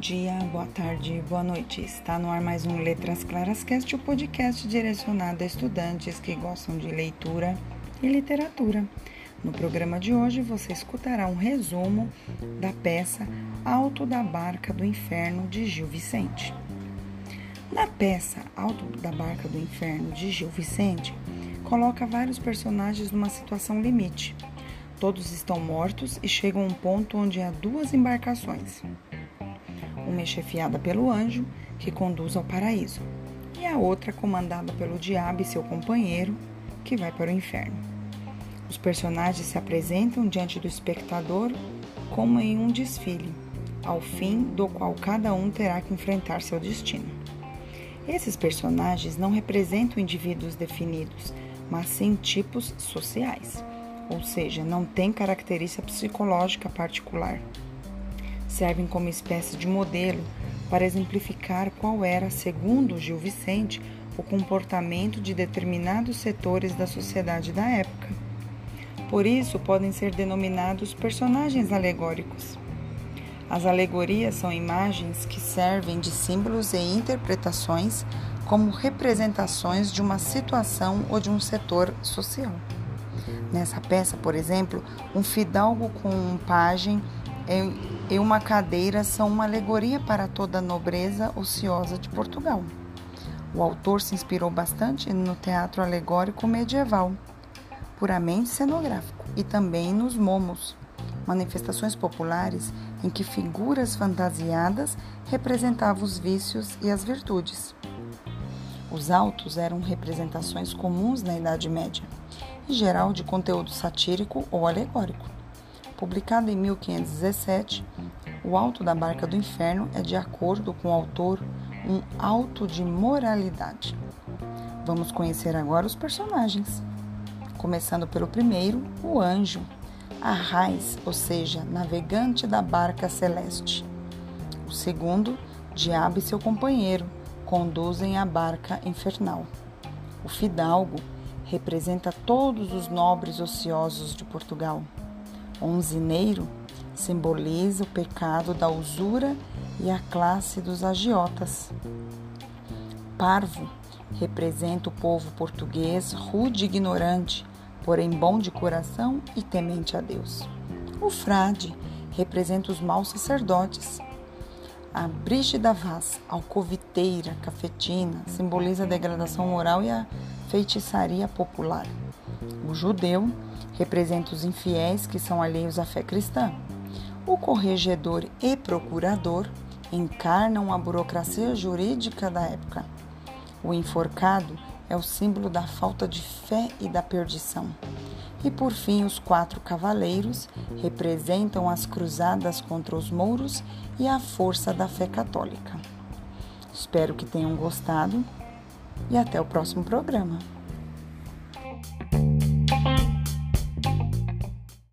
dia, boa tarde, boa noite. Está no ar mais um Letras Claras Cast, o podcast direcionado a estudantes que gostam de leitura e literatura. No programa de hoje você escutará um resumo da peça Alto da Barca do Inferno de Gil Vicente. Na peça Alto da Barca do Inferno de Gil Vicente, coloca vários personagens numa situação limite. Todos estão mortos e chegam a um ponto onde há duas embarcações uma é chefiada pelo anjo, que conduz ao paraíso, e a outra comandada pelo diabo e seu companheiro, que vai para o inferno. Os personagens se apresentam diante do espectador como em um desfile, ao fim do qual cada um terá que enfrentar seu destino. Esses personagens não representam indivíduos definidos, mas sim tipos sociais, ou seja, não têm característica psicológica particular servem como espécie de modelo para exemplificar qual era, segundo Gil Vicente, o comportamento de determinados setores da sociedade da época. Por isso, podem ser denominados personagens alegóricos. As alegorias são imagens que servem de símbolos e interpretações como representações de uma situação ou de um setor social. Nessa peça, por exemplo, um fidalgo com um pajem e uma cadeira são uma alegoria para toda a nobreza ociosa de Portugal. O autor se inspirou bastante no teatro alegórico medieval, puramente cenográfico, e também nos momos, manifestações populares em que figuras fantasiadas representavam os vícios e as virtudes. Os autos eram representações comuns na Idade Média, em geral de conteúdo satírico ou alegórico. Publicado em 1517, O Alto da Barca do Inferno é, de acordo com o autor, um auto de moralidade. Vamos conhecer agora os personagens. Começando pelo primeiro, o anjo, a raiz, ou seja, navegante da barca celeste. O segundo, diabo e seu companheiro, conduzem a barca infernal. O fidalgo representa todos os nobres ociosos de Portugal. Onzineiro simboliza o pecado da usura e a classe dos agiotas. Parvo representa o povo português rude e ignorante, porém bom de coração e temente a Deus. O frade representa os maus sacerdotes. A Brígida Vaz, alcoviteira, cafetina, simboliza a degradação moral e a feitiçaria popular. O judeu representa os infiéis que são alheios à fé cristã. O corregedor e procurador encarnam a burocracia jurídica da época. O enforcado é o símbolo da falta de fé e da perdição. E por fim, os quatro cavaleiros representam as cruzadas contra os mouros e a força da fé católica. Espero que tenham gostado e até o próximo programa.